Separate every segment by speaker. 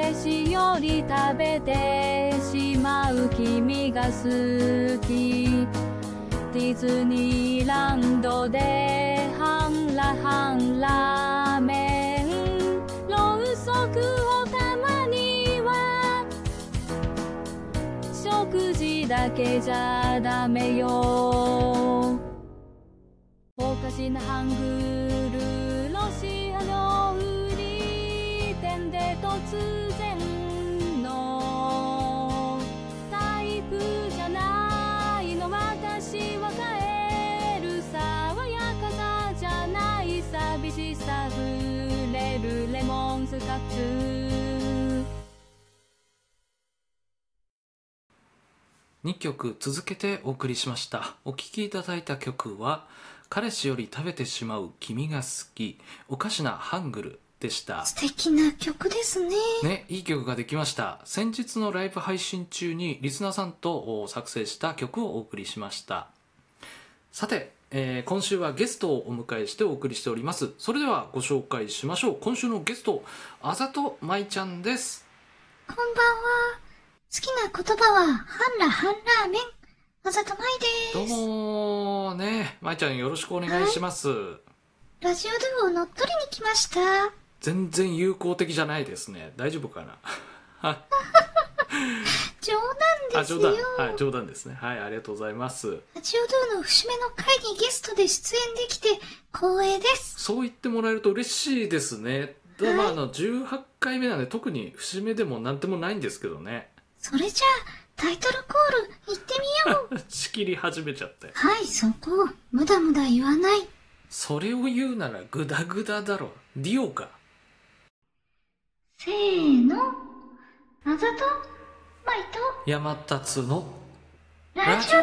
Speaker 1: 彼氏より食べてしまう君が好き。ディズニーランドで半ラ半ラーメン。ろうそくをたまには食事だけじゃダメよ。おかしなハングルロシアの売り店で突然のタイプじゃないの私は帰る爽やかさじゃない寂しさ触れるレモンスカッツ。
Speaker 2: 2曲続けてお送りしました。お聴きいただいた曲は「彼氏より食べてしまう君が好き。おかしなハングル」でした
Speaker 3: 素敵な曲ですね。
Speaker 2: ね、いい曲ができました先日のライブ配信中にリスナーさんとお作成した曲をお送りしましたさて、えー今週はゲストをお迎えしてお送りしておりますそれではご紹介しましょう今週のゲストあざとまいちゃんです
Speaker 3: こんばんは。好きな言葉は、半ラ半ラーメン。あざとまい
Speaker 2: どう
Speaker 3: です。
Speaker 2: もねまいちゃんよろしくお願いします、
Speaker 3: ラジオドゥを乗っ取りに来ました。
Speaker 2: 全然友好的じゃないですね大丈夫かな？はい
Speaker 3: 冗談ですよ。
Speaker 2: あ冗談はい冗談ですねはいありがとうございます
Speaker 3: ラジオドゥの節目の回にゲストで出演できて光栄です。
Speaker 2: そう言ってもらえると嬉しいですね。でまあ、あの、18回目なんで特に節目でもなんでもないんですけどね。
Speaker 3: それじゃあ、タイトルコール行ってみよう。
Speaker 2: 仕切り始めちゃって。
Speaker 3: はい、そこ。無駄無駄言わない。
Speaker 2: それを言うならグダグダだろ。ディオか。
Speaker 3: せーの。あざと、マイと、
Speaker 2: 山立の？
Speaker 3: ラジオ。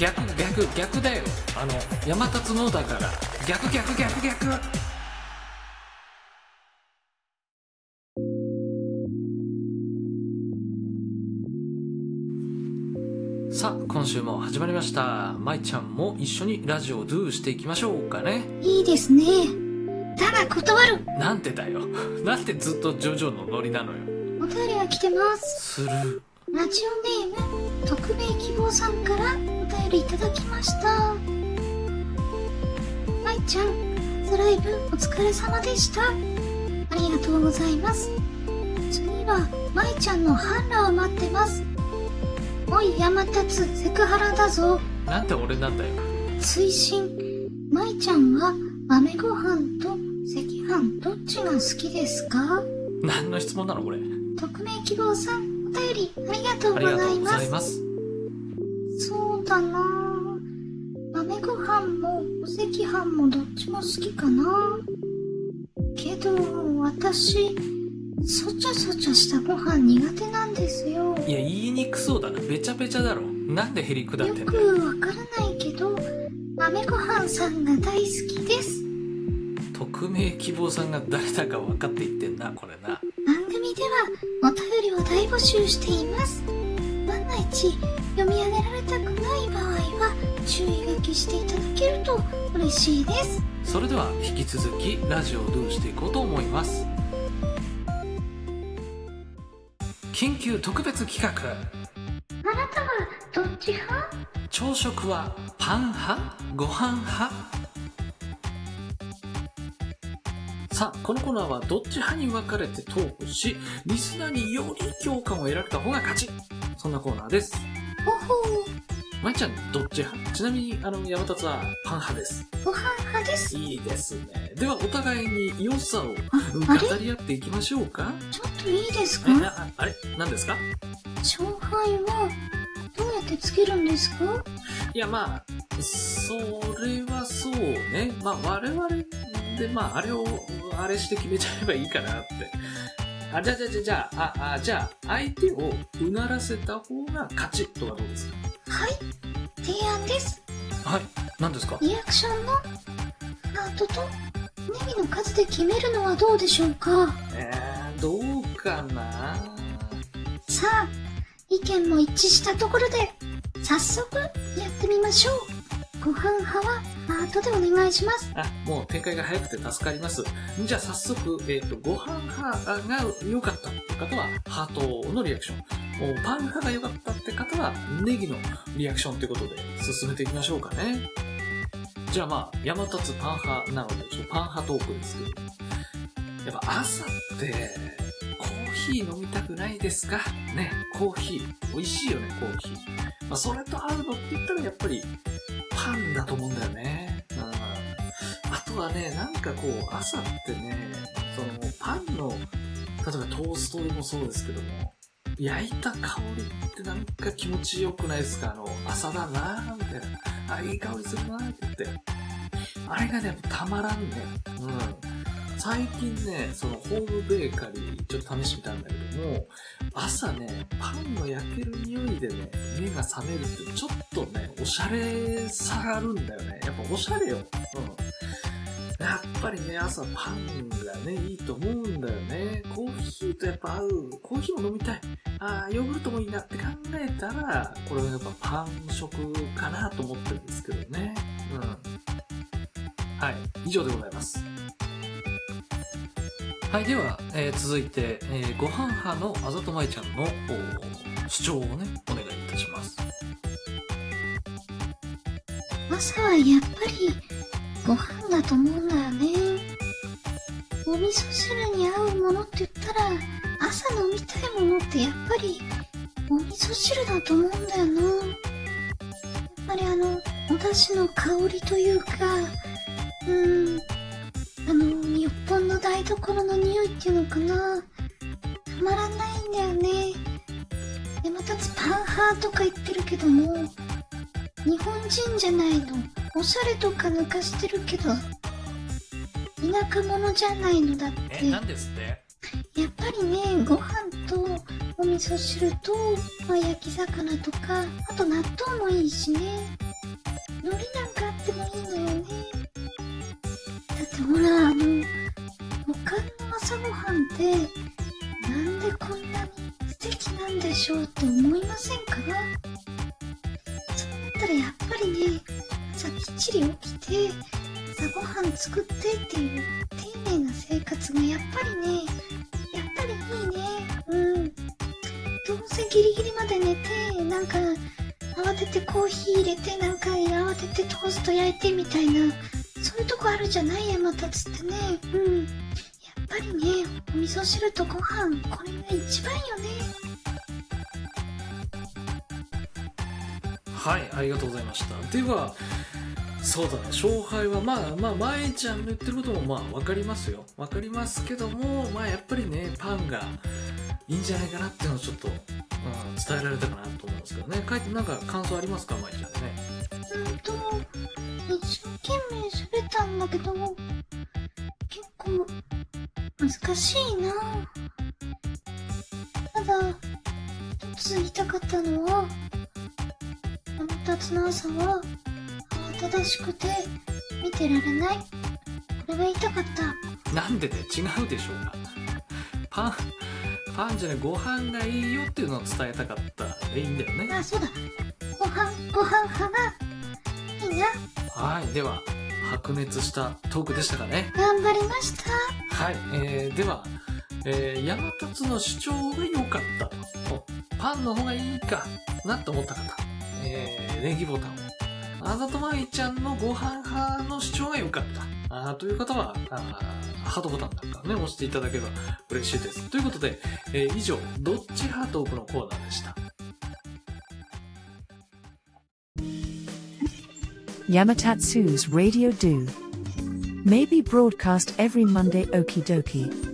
Speaker 2: 逆逆逆だよ。あの、山立のだから。逆逆逆逆。さあ今週も始まりましたまいちゃんも一緒にラジオをドゥしていきましょうかね
Speaker 3: いいですね。だが断る。
Speaker 2: なんてだよ なんてずっとジョジョのノリなのよ
Speaker 3: お便りが来てます。
Speaker 2: する
Speaker 3: ラジオネーム、匿名希望さんからお便りいただきました。まいちゃん、初ライブお疲れ様でした。ありがとうございます。次は、まいちゃんの反乱を待ってます。おい、山立つ、セクハラだぞ。
Speaker 2: なんて俺なんだよ
Speaker 3: 推進、まいちゃんは豆ご飯と赤飯どっちが好きですか？
Speaker 2: 何の質問なのこれ？
Speaker 3: 匿名希望さん、お便りありがとう
Speaker 2: ご
Speaker 3: ございます。そうだな。豆ご飯もお赤飯もどっちも好きかな。けど私そちゃそちゃしたご飯苦手なんですよ。
Speaker 2: いや言いにくそうだな。べちゃべちゃだろ。なんでへりくだっ
Speaker 3: よく
Speaker 2: てんだよ。
Speaker 3: わからないけど豆ご飯さんが大好きです
Speaker 2: 匿名希望さんが誰だか分かって言ってんなこれな。
Speaker 3: 番組ではお便りを大募集しています。万が一読み上げられたくない場合は注意書きしていただけると嬉しいです。
Speaker 2: それでは引き続きラジオをドゥしていこうと思います。緊急特別企画。
Speaker 3: あなたはどっち派？
Speaker 2: 朝食はパン派？ご飯派？さあこのコーナーはどっち派に分かれてトークしリスナーにより共感を得られた方が勝ち。そんなコーナーです。
Speaker 3: ほほ
Speaker 2: まいちゃんどっち派？ちなみにあの山立はパン派です。
Speaker 3: ご飯派です。
Speaker 2: いいですね。ではお互いに良さを
Speaker 3: ああれ？
Speaker 2: 語り合っていきましょうか。
Speaker 3: ちょっといいです
Speaker 2: え
Speaker 3: か
Speaker 2: ああれ？何ですか？
Speaker 3: 勝敗はどうやってつけるんですか？
Speaker 2: いやまあそれはそうね。まあ我々でまああれをあれして決めちゃえばいいかなって。あじゃあじゃあじゃあああじゃあ相手をうならせた方が勝ちとはどうですか？
Speaker 3: はい。提案です。
Speaker 2: はい。何ですか？
Speaker 3: リアクションのハートとネギの数で決めるのはどうでしょうか？
Speaker 2: えー、どうかな？
Speaker 3: さあ意見も一致したところで早速やってみましょう。ご飯派はトでお願いします。
Speaker 2: あ、もう展開が早くて助かります。じゃあ早速、えっ、と、ご飯派が良かったって方は、ハートのリアクション。おパン派が良かったって方は、ネギのリアクションということで、進めていきましょうかね。じゃあまあ、山立つパン派なので、ちょっとパン派トークですけど。やっぱ朝って、コーヒー飲みたくないですか？ね、コーヒー。美味しいよね、コーヒー。まあ、それと合うのって言ったらやっぱり、パンだと思うんだよね。うん。あとはね、なんかこう、朝ってね、その、パンの、例えばトーストもそうですけども、焼いた香りってなんか気持ちよくないですか？あの、朝だなぁ、みたいな。あ、いい香りするなぁって言って。あれがね、たまらんね。うん。最近ね、そのホームベーカリー、ちょっと試してみたんだけども、朝ね、パンの焼ける匂いでね、目が覚めるって、ちょっとね、おしゃれさがあるんだよね。やっぱおしゃれよ。うん。やっぱりね、朝パンがね、いいと思うんだよね。コーヒーとやっぱ合う。コーヒーも飲みたい。ああ、ヨーグルトもいいなって考えたら、これはやっぱパン食かなと思ってるんですけどね。うん。はい。以上でございます。はい、では、えー続いて、えーご飯派のあざとまいちゃんの主張をね、お願いいたします。
Speaker 3: 朝はやっぱりご飯だと思うんだよね。お味噌汁に合うものって言ったら、朝飲みたいものってやっぱりお味噌汁だと思うんだよな。やっぱりあの、お出汁の香りというか、うん、台所の匂いっていうのかな。たまらないんだよね。で、またパン派とか言ってるけども、日本人じゃないの。おしゃれとか抜かしてるけど、田舎者じゃないのだって。
Speaker 2: え、なんですって？
Speaker 3: やっぱりね、ご飯とお味噌汁と、まあ、焼き魚とか、あと納豆もいいしね。海苔なんかあってもいいのよね。だってほら、あの、他の朝ごはんって、なんでこんなに素敵なんでしょうって思いませんか？そうだったらやっぱりね、朝きっちり起きて、朝ごはん作ってっていう丁寧な生活がやっぱりね、やっぱりいいね。うん。どうせギリギリまで寝て、なんか、慌ててコーヒー入れて、なんか慌ててトースト焼いてみたいな、そういうとこあるじゃない？山立ってね。うん。やっぱりね、お味噌汁とご飯、これが一番よね。
Speaker 2: はい、ありがとうございました。では、そうだね、勝敗はまあまあ、まえちゃんの言ってることもまあわかりますよ。わかりますけども、まあやっぱりね、パンがいいんじゃないかなっていうのをちょっと、うん、伝えられたかなと思うんですけどね。書いてなんか感想ありますか、まえちゃんね。
Speaker 3: うんと、一生懸命喋ったんだけど、難しいなただ、一つ言いたかったのは、あの二つの朝は、慌ただしくて、見てられない。これが言いたかった。
Speaker 2: なんでね、違うでしょうが。パン、パンじゃない、ご飯がいいよっていうのを伝えたかったでいいんだよね。
Speaker 3: あ、そうだ。ご飯、ご飯派が、いいな。
Speaker 2: はい、では、白熱したトークでしたかね。
Speaker 3: 頑張りました。
Speaker 2: はい、えー、では、えー、山立の主張が良かったと。パンの方がいいかなと思った方、えー、ネギボタンを。あざとまいちゃんのご飯派の主張が良かった。あという方は、ハートボタンなんかね、押していただければ嬉しいです。ということで、えー以上、どっち派トークのコーナーでした。
Speaker 4: Yamatatsu's Radio Do. May be broadcast every Monday okie dokie.